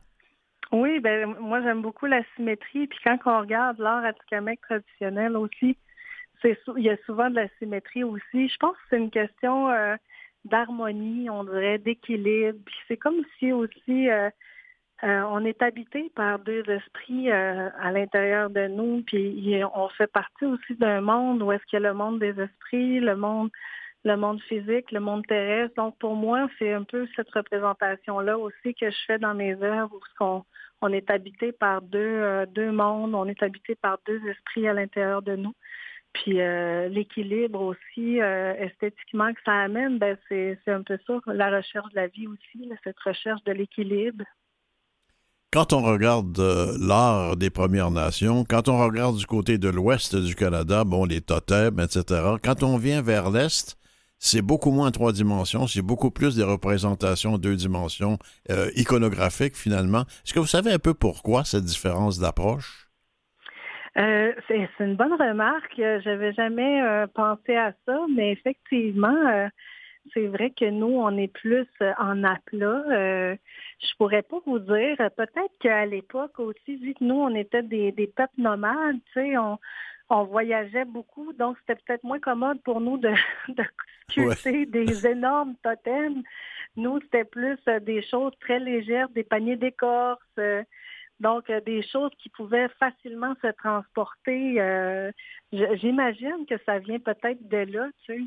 Oui, ben moi j'aime beaucoup la symétrie. Puis quand on regarde l'art atikamekw traditionnel aussi, c'est il y a souvent de la symétrie aussi. Je pense que c'est une question euh, d'harmonie, on dirait, d'équilibre. Puis c'est comme si aussi euh, euh, on est habité par deux esprits à l'intérieur de nous. Puis on fait partie aussi d'un monde où est-ce qu'il y a le monde des esprits, le monde le monde physique, le monde terrestre. Donc pour moi, c'est un peu cette représentation-là aussi que je fais dans mes œuvres où on, est habité par deux, euh, deux mondes, on est habité par deux esprits à l'intérieur de nous. Puis euh, l'équilibre aussi, euh, esthétiquement, que ça amène, ben c'est un peu ça, la recherche de la vie aussi, cette recherche de l'équilibre. Quand on regarde l'art des Premières Nations, quand on regarde du côté de l'ouest du Canada, bon, les totems, etc., quand on vient vers l'est, c'est beaucoup moins trois dimensions, c'est beaucoup plus des représentations deux dimensions euh, iconographiques finalement. Est-ce que vous savez un peu pourquoi cette différence d'approche? Euh, c'est une bonne remarque. J'avais jamais euh, pensé à ça, mais effectivement, c'est vrai que nous, on est plus en aplat. je pourrais pas vous dire. Peut-être qu'à l'époque aussi, vu que nous, on était des, des peuples nomades, tu sais, on, on voyageait beaucoup, donc c'était peut-être moins commode pour nous de, de sculpter des énormes totems. Nous, c'était plus euh, des choses très légères, des paniers d'écorce, euh, donc euh, des choses qui pouvaient facilement se transporter. J'imagine que ça vient peut-être de là, tu sais.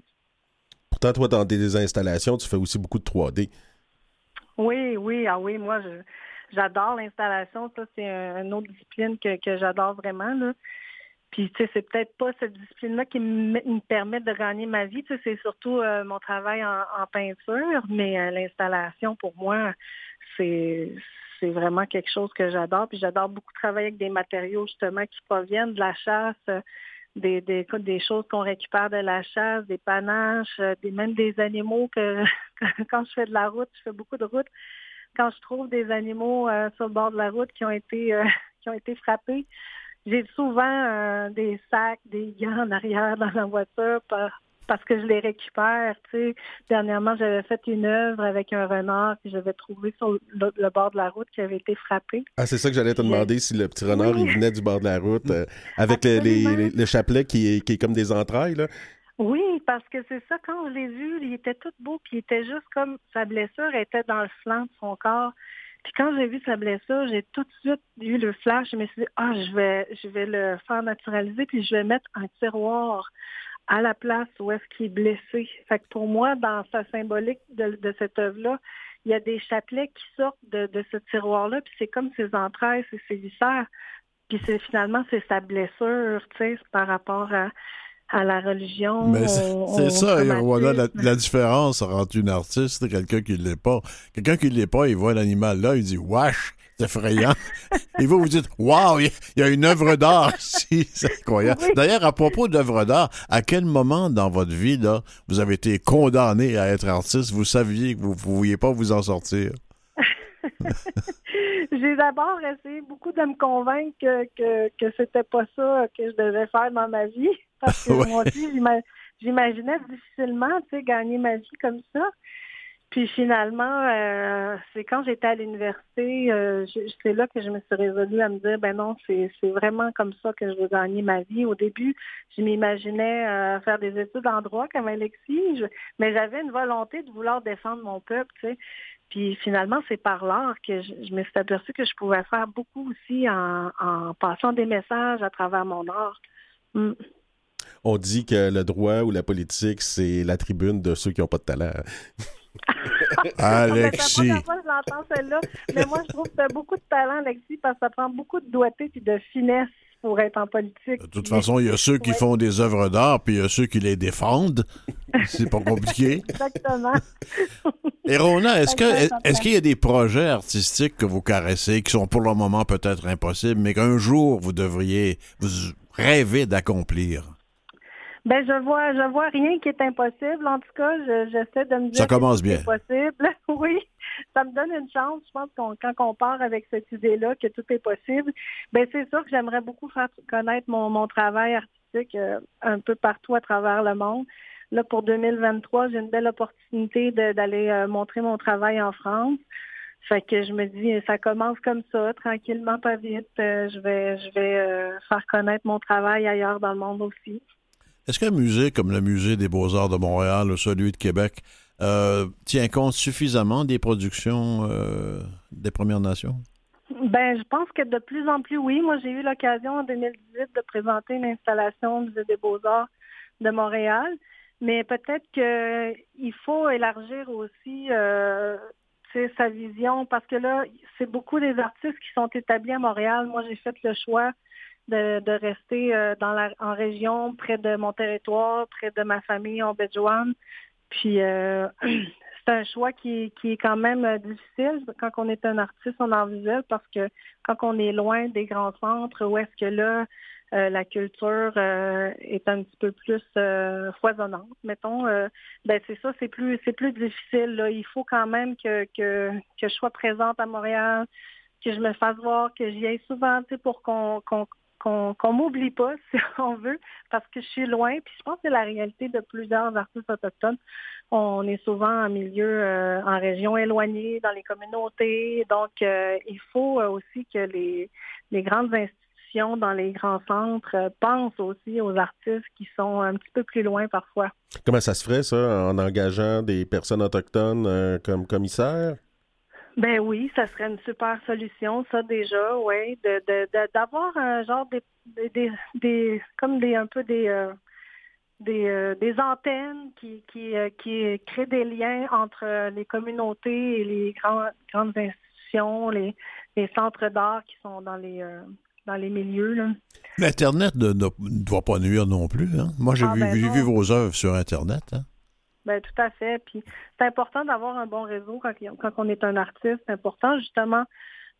Pourtant, toi, dans des installations, tu fais aussi beaucoup de 3D. Oui, oui, ah oui, moi, j'adore l'installation. Ça, c'est une autre discipline que, que j'adore vraiment. Là. Puis, tu sais, c'est peut-être pas cette discipline-là qui me, permet de gagner ma vie. Tu sais, c'est surtout euh, mon travail en, peinture, mais euh, l'installation, pour moi, c'est c'est vraiment quelque chose que j'adore. Puis j'adore beaucoup travailler avec des matériaux, justement, qui proviennent de la chasse, euh, des, des, des choses qu'on récupère de la chasse, des panaches, des, même des animaux que quand je fais de la route, je fais beaucoup de route. Quand je trouve des animaux sur le bord de la route qui ont été qui ont été frappés, j'ai souvent euh, des sacs, des gants en arrière dans la voiture parce que je les récupère. Tu sais. Dernièrement, j'avais fait une œuvre avec un renard que j'avais trouvé sur le, bord de la route qui avait été frappé. Ah, c'est ça que j'allais te demander, si le petit renard, il venait du bord de la route euh, avec le chapelet qui est, qui est comme des entrailles, là. Oui, parce que c'est ça, quand je l'ai vu, il était tout beau, puis il était juste comme sa blessure était dans le flanc de son corps. Puis quand j'ai vu sa blessure, j'ai tout de suite eu le flash. Je me suis dit, ah, je vais, je vais le faire naturaliser, puis je vais mettre un tiroir à la place où est-ce qu'il est blessé. Fait que pour moi, dans sa symbolique de, cette œuvre-là, il y a des chapelets qui sortent de, ce tiroir-là, puis c'est comme ses entrailles, c'est ses viscères. Puis c'est finalement, c'est sa blessure, tu sais, par rapport à, à la religion. Mais c'est ça, voilà la, la, différence entre une artiste et quelqu'un qui ne l'est pas. Quelqu'un qui ne l'est pas, il voit l'animal là, il dit Wesh, c'est effrayant. et vous, vous dites Waouh, il y, a une œuvre d'art ici, c'est incroyable. D'ailleurs, à propos d'œuvre d'art, à quel moment dans votre vie, là, vous avez été condamné à être artiste, vous saviez que vous ne pouviez pas vous en sortir? J'ai d'abord essayé beaucoup de me convaincre que, que, que c'était pas ça que je devais faire dans ma vie. Parce que moi aussi, j'imaginais difficilement, tu sais, gagner ma vie comme ça. Puis finalement, euh, c'est quand j'étais à l'université, euh, c'est là que je me suis résolue à me dire, ben non, c'est vraiment comme ça que je veux gagner ma vie. Au début, je m'imaginais euh, faire des études en droit comme Alexis, mais j'avais une volonté de vouloir défendre mon peuple. Puis finalement, c'est par l'art que je, me suis aperçue que je pouvais faire beaucoup aussi en, passant des messages à travers mon art. Mm. On dit que le droit ou la politique, c'est la tribune de ceux qui n'ont pas de talent. Alexis. Mais moi, je trouve que tu as beaucoup de talent, Alexis, parce que ça prend beaucoup de doigté et de finesse pour être en politique. De toute façon, il y a ceux qui font des œuvres d'art, puis il y a ceux qui les défendent. C'est pas compliqué. Exactement. Et Rona, est-ce que est-ce qu'il y a des projets artistiques que vous caressez qui sont pour le moment peut-être impossibles, mais qu'un jour vous devriez vous rêver d'accomplir? Ben je vois je vois rien qui est impossible. En tout cas, j'essaie de me dire ça commence que bien. possible. oui, ça me donne une chance. Je pense qu'on quand on part avec cette idée-là que tout est possible, ben c'est sûr que j'aimerais beaucoup faire connaître mon, mon travail artistique euh, un peu partout à travers le monde. Là pour 2023, j'ai une belle opportunité d'aller euh, montrer mon travail en France. Fait que je me dis, ça commence comme ça, tranquillement, pas vite. Euh, je vais, je vais faire connaître mon travail ailleurs dans le monde aussi. Est-ce qu'un musée comme le Musée des Beaux-Arts de Montréal ou celui de Québec euh, tient compte suffisamment des productions euh, des Premières Nations? Ben, je pense que de plus en plus, oui. Moi, j'ai eu l'occasion en 2018 de présenter une installation au Musée des Beaux-Arts de Montréal. Mais peut-être qu'il faut élargir aussi euh, sa vision parce que là, c'est beaucoup des artistes qui sont établis à Montréal. Moi, j'ai fait le choix de, rester euh, dans la, en région, près de mon territoire, près de ma famille en Béjouane. Puis euh, c'est un choix qui, qui est quand même euh, difficile quand on est un artiste en art visuel parce que quand on est loin des grands centres, où est-ce que là, la culture est un petit peu plus foisonnante, mettons. ben c'est ça, c'est plus c'est plus difficile. Là. Il faut quand même que, que, que je sois présente à Montréal, que je me fasse voir, que j'y aille souvent, pour qu'on m'oublie pas, si on veut, parce que je suis loin. Puis je pense que c'est la réalité de plusieurs artistes autochtones. On est souvent en milieu, euh, en région éloignée, dans les communautés. Donc, euh, il faut euh, aussi que les, les grandes institutions dans les grands centres pensent aussi aux artistes qui sont un petit peu plus loin parfois. Comment ça se ferait, ça, en engageant des personnes autochtones comme commissaires? Ben oui, ça serait une super solution, ça déjà, oui, de, d'avoir un genre des, des, des, comme des un peu des euh, des, euh, des antennes qui qui euh, qui créent des liens entre les communautés et les grandes grandes institutions, les, les centres d'art qui sont dans les dans les milieux. L'Internet ne, doit pas nuire non plus. Hein? Moi, j'ai ah, vu, ben vu, vos œuvres sur Internet. Hein? Ben, tout à fait. Puis c'est important d'avoir un bon réseau quand, quand on est un artiste. C'est important justement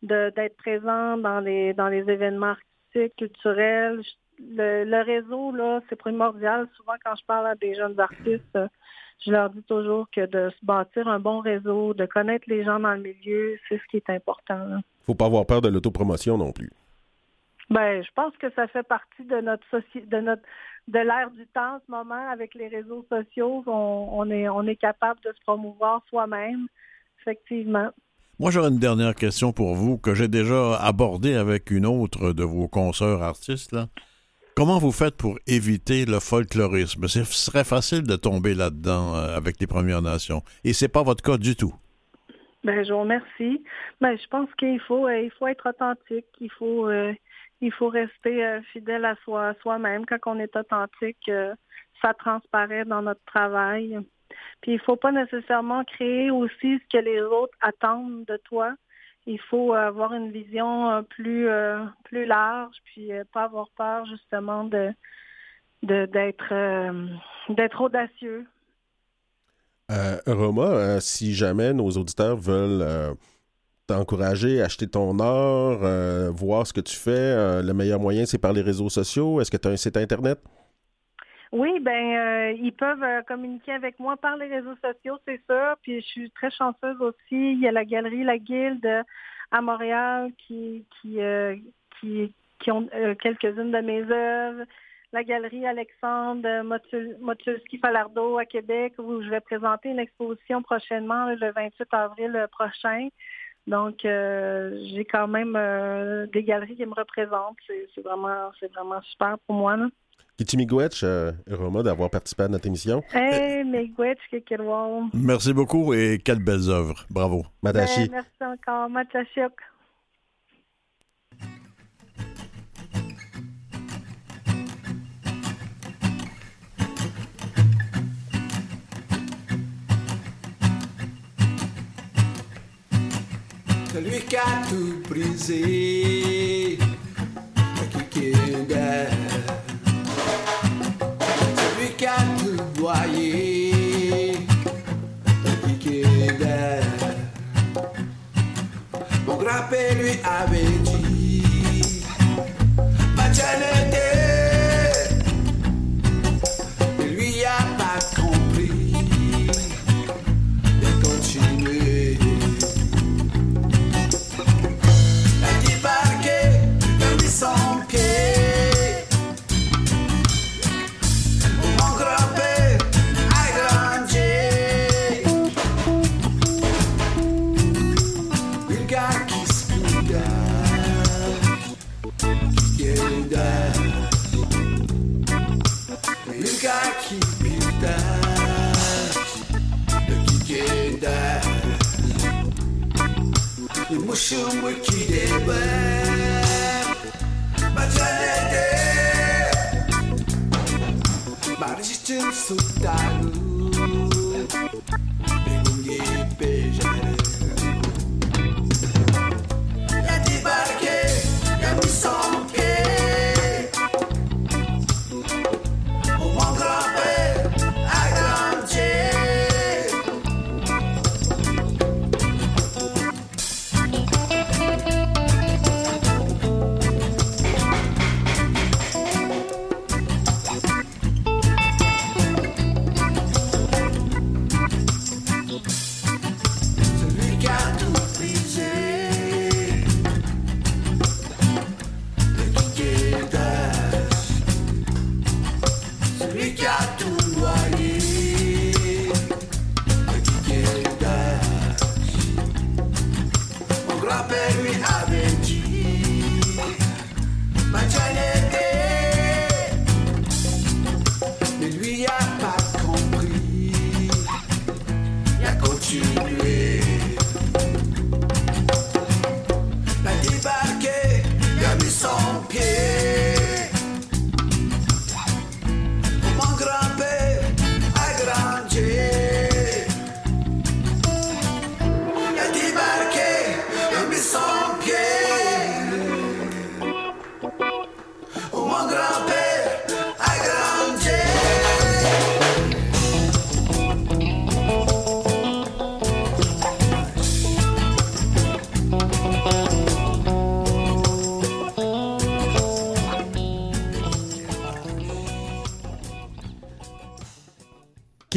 d'être présent dans les dans les événements artistiques, culturels. Le, le réseau, là, c'est primordial. Souvent, quand je parle à des jeunes artistes, je leur dis toujours que de se bâtir un bon réseau, de connaître les gens dans le milieu, c'est ce qui est important. Il ne faut pas avoir peur de l'autopromotion non plus. Ben, je pense que ça fait partie de notre de notre de l'ère du temps en ce moment avec les réseaux sociaux. On, est on est capable de se promouvoir soi-même, effectivement. Moi, j'aurais une dernière question pour vous que j'ai déjà abordée avec une autre de vos consoeurs artistes. Là. Comment vous faites pour éviter le folklorisme? Ce serait facile de tomber là-dedans euh, avec les Premières Nations. Et c'est pas votre cas du tout. Ben, je vous remercie. Ben, je pense qu'il faut, euh, il faut être authentique. Il faut, euh, il faut rester euh, fidèle à soi, soi-même. Quand on est authentique, euh, ça transparaît dans notre travail. Puis il faut pas nécessairement créer aussi ce que les autres attendent de toi. Il faut avoir une vision euh, plus plus large, puis pas avoir peur justement de d'être d'être audacieux. Roma, si jamais nos auditeurs veulent t'encourager à acheter ton or, euh, voir ce que tu fais. Euh, le meilleur moyen, c'est par les réseaux sociaux. Est-ce que tu as un site Internet? Oui, ben euh, ils peuvent communiquer avec moi par les réseaux sociaux, c'est ça. Puis je suis très chanceuse aussi. Il y a la galerie La Guilde à Montréal qui qui qui, ont quelques-unes de mes œuvres. la galerie Alexandre Motulski Falardeau à Québec, où je vais présenter une exposition prochainement, le 28 avril prochain. Donc, euh, j'ai quand même euh, des galeries qui me représentent. C'est vraiment, vraiment super pour moi. Là. Kitty euh, Roma, d'avoir participé à notre émission. Hey, Migwetch, Merci beaucoup et quelles belles œuvres. Bravo. Matashi. Ben, merci encore. Matashik. Celui qui a tout brisé, qui celui qui a tout noyé,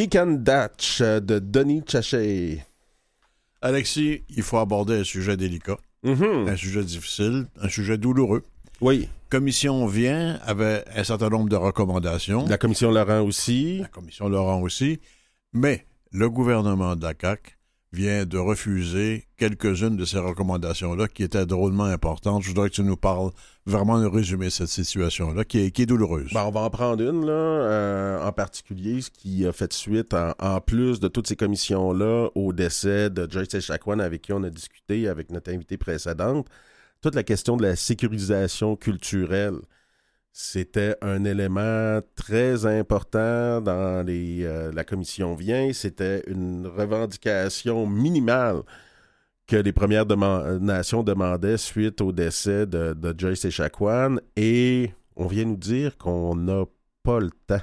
Kick Dutch de Denis Chaché. Alexis, il faut aborder un sujet délicat, mm-hmm. un sujet difficile, un sujet douloureux. Oui. Commission vient avec un certain nombre de recommandations. La commission Laurent aussi. La commission Laurent aussi. Mais le gouvernement de la vient de refuser quelques-unes de ces recommandations-là qui étaient drôlement importantes. Je voudrais que tu nous parles vraiment de résumer cette situation-là qui est, douloureuse. Ben, on va en prendre une, euh, en particulier, ce qui a fait suite, en, plus de toutes ces commissions-là, au décès de Joyce Echaquan avec qui on a discuté avec notre invité précédente, toute la question de la sécurisation culturelle c'était un élément très important dans les, euh, la commission vient. C'était une revendication minimale que les Premières Nations demandaient suite au décès de, Joyce Echaquan. Et on vient nous dire qu'on n'a pas le temps,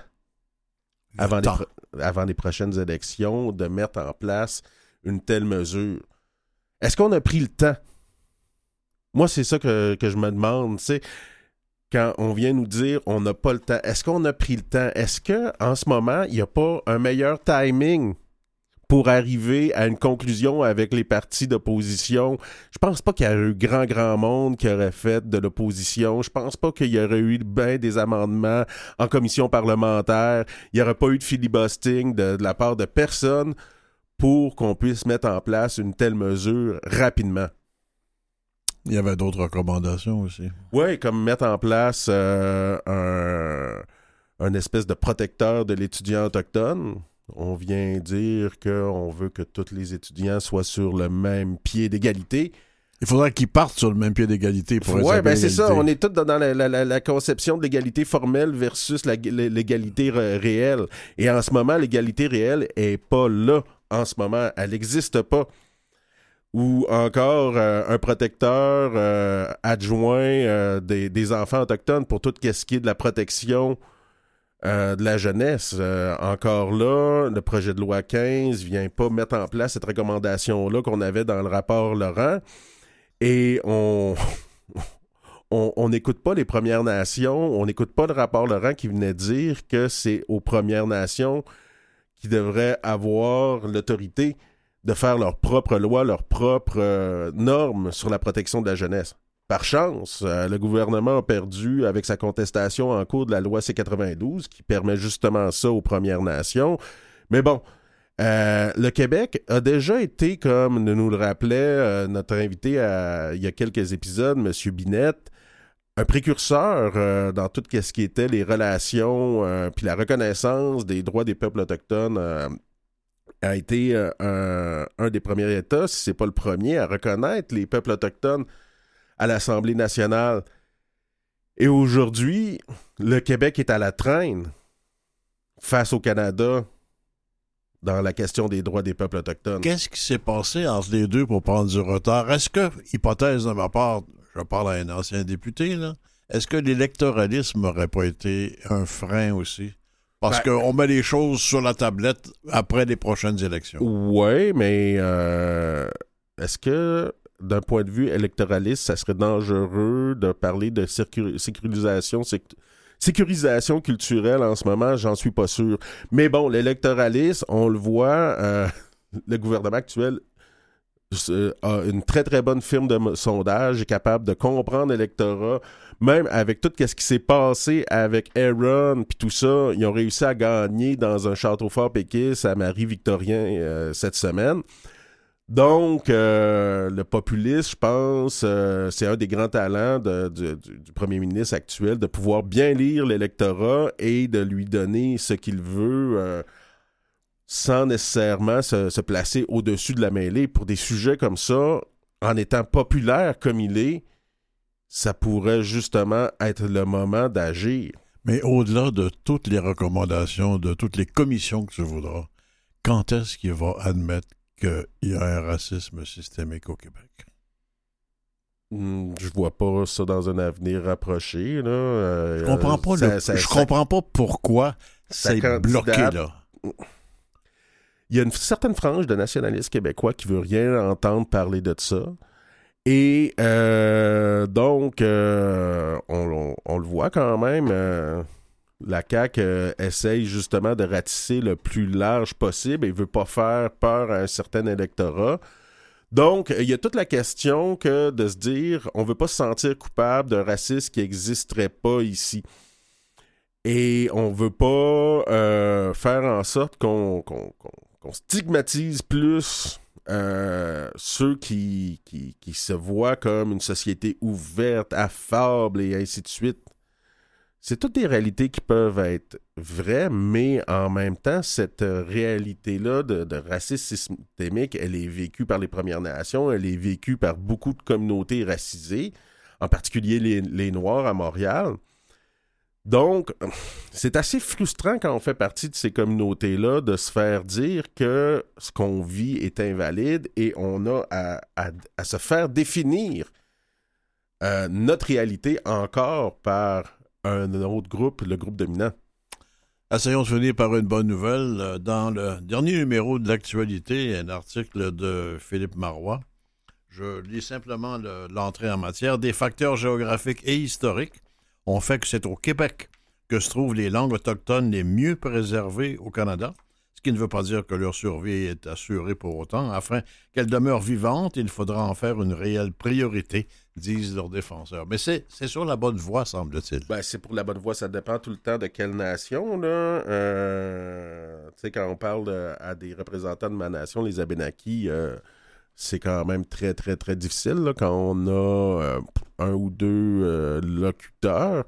avant, Les avant les prochaines élections, de mettre en place une telle mesure. Est-ce qu'on a pris le temps? Moi, c'est ça que, que je me demande. Tu quand on vient nous dire on n'a pas le temps, est-ce qu'on a pris le temps? Est-ce qu'en ce moment, il n'y a pas un meilleur timing pour arriver à une conclusion avec les partis d'opposition? Je pense pas qu'il y a eu grand, grand monde qui aurait fait de l'opposition. Je pense pas qu'il y aurait eu bien des amendements en commission parlementaire. Il n'y aurait pas eu de filibustering de la part de personne pour qu'on puisse mettre en place une telle mesure rapidement. Il y avait d'autres recommandations aussi. Oui, comme mettre en place euh, un, un espèce de protecteur de l'étudiant autochtone. On vient dire qu'on veut que tous les étudiants soient sur le même pied d'égalité. Il faudrait qu'ils partent sur le même pied d'égalité pour Oui, ben c'est ça. On est tous dans la, la- la- la conception de l'égalité formelle versus l'égalité ré- réelle. Et en ce moment, l'égalité réelle est pas là. En ce moment, elle n'existe pas. Ou encore euh, un protecteur euh, adjoint euh, des, enfants autochtones pour tout ce qui est de la protection de la jeunesse. Encore là, le projet de loi 15 vient pas mettre en place cette recommandation-là qu'on avait dans le rapport Laurent. Et on on n'écoute pas les Premières Nations, on n'écoute pas le rapport Laurent qui venait dire que c'est aux Premières Nations qui devraient avoir l'autorité de faire leurs propres lois, leurs propres euh, normes sur la protection de la jeunesse. Par chance, euh, le gouvernement a perdu avec sa contestation en cours de la loi C-92 qui permet justement ça aux Premières Nations. Mais bon, euh, le Québec a déjà été, comme nous le rappelait notre invité il y a quelques épisodes, M. Binette, un précurseur dans tout ce qui était les relations puis la reconnaissance des droits des peuples autochtones a été euh, un, un des premiers États, si c'est pas le premier, à reconnaître les peuples autochtones à l'Assemblée nationale. Et aujourd'hui, le Québec est à la traîne face au Canada dans la question des droits des peuples autochtones. Qu'est-ce qui s'est passé entre les deux pour prendre du retard? Est-ce que, hypothèse de ma part, je parle à un ancien député, là, est-ce que l'électoralisme n'aurait pas été un frein aussi? Parce Ben- qu'on met les choses sur la tablette après les prochaines élections. Oui, mais euh, est-ce que d'un point de vue électoraliste, ça serait dangereux de parler de sécurisation, séc- sécurisation culturelle en ce moment? J'en suis pas sûr. Mais bon, l'électoralisme, on le voit, euh, le gouvernement actuel euh, a une très très bonne firme de sondage, est capable de comprendre l'électorat, même avec tout ce qui s'est passé avec Aaron puis tout ça, ils ont réussi à gagner dans un château fort péquiste à Marie-Victorien euh, cette semaine. Donc, euh, le populisme, je pense, euh, c'est un des grands talents du, premier ministre actuel, de pouvoir bien lire l'électorat et de lui donner ce qu'il veut sans nécessairement se placer au-dessus de la mêlée. Pour des sujets comme ça, en étant populaire comme il est, ça pourrait justement être le moment d'agir. Mais au-delà de toutes les recommandations, de toutes les commissions que tu voudras, quand est-ce qu'il va admettre qu'il y a un racisme systémique au Québec? Hmm, Je vois pas ça dans un avenir rapproché. Là. Euh, Je comprends pas, ça- le- ça- je ça- comprends pas pourquoi ça c'est bloqué là. Il y a une certaine frange de nationalistes québécois qui veut rien entendre parler de ça. Et euh, donc, euh, on, le voit quand même, euh, la CAQ essaye justement de ratisser le plus large possible et veut pas faire peur à un certain électorat. Donc, il y a toute la question que de se dire, on veut pas se sentir coupable d'un racisme qui n'existerait pas ici. Et on veut pas faire en sorte qu'on stigmatise plus euh, ceux qui, qui, qui se voient comme une société ouverte, affable et ainsi de suite. C'est toutes des réalités qui peuvent être vraies, mais en même temps, cette réalité-là de, de racisme systémique, elle est vécue par les Premières Nations, elle est vécue par beaucoup de communautés racisées, en particulier les, les Noirs à Montréal. Donc, c'est assez frustrant quand on fait partie de ces communautés-là de se faire dire que ce qu'on vit est invalide et on a à, se faire définir euh, notre réalité encore par un autre groupe, le groupe dominant. Essayons de finir par une bonne nouvelle. Dans le dernier numéro de l'actualité, un article de Philippe Marois, je lis simplement le- l'entrée en matière. Des facteurs géographiques et historiques ont fait que c'est au Québec que se trouvent les langues autochtones les mieux préservées au Canada. ce qui ne veut pas dire que leur survie est assurée pour autant. Afin qu'elles demeurent vivantes, il faudra en faire une réelle priorité, disent leurs défenseurs. Mais c'est sur la bonne voie, semble-t-il. Ben, c'est pour la bonne voie, ça dépend tout le temps de quelle nation. Euh, tu sais, quand on parle à des représentants de ma nation, les Abénakis, euh, c'est quand même très, très, très difficile là, quand on a euh, un ou deux euh, locuteurs.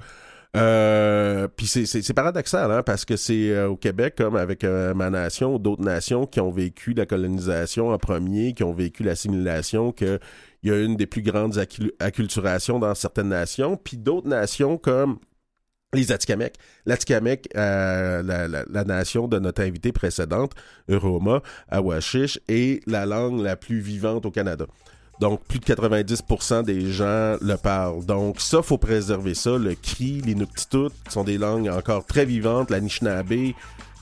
Euh, Puis c'est- paradoxal, hein, parce que c'est au Québec, comme avec ma nation, ou d'autres nations qui ont vécu la colonisation en premier, qui ont vécu l'assimilation, que il y a une des plus grandes accu- acculturations dans certaines nations, puis d'autres nations comme les Atikamekw. L'Atikamekw, euh, la, nation de notre invité précédente, Euroma, Awashish, est la langue la plus vivante au Canada. Donc, plus de 90% des gens le parlent. Donc, ça, faut préserver ça. Le cri, l'Inuktitut sont des langues encore très vivantes. La Nishnabé,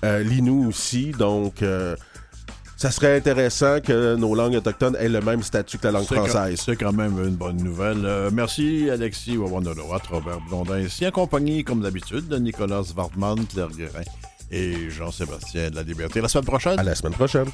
euh, l'Inu aussi. Donc, euh, ça serait intéressant que nos langues autochtones aient le même statut que la langue française. C'est quand même une bonne nouvelle. Euh, merci Alexis Wawandolowat, Robert Blondin, ici accompagné comme d'habitude de Nicolas Wartman, Claire Guérin et Jean-Sébastien de la Liberté. La semaine prochaine. À la semaine prochaine.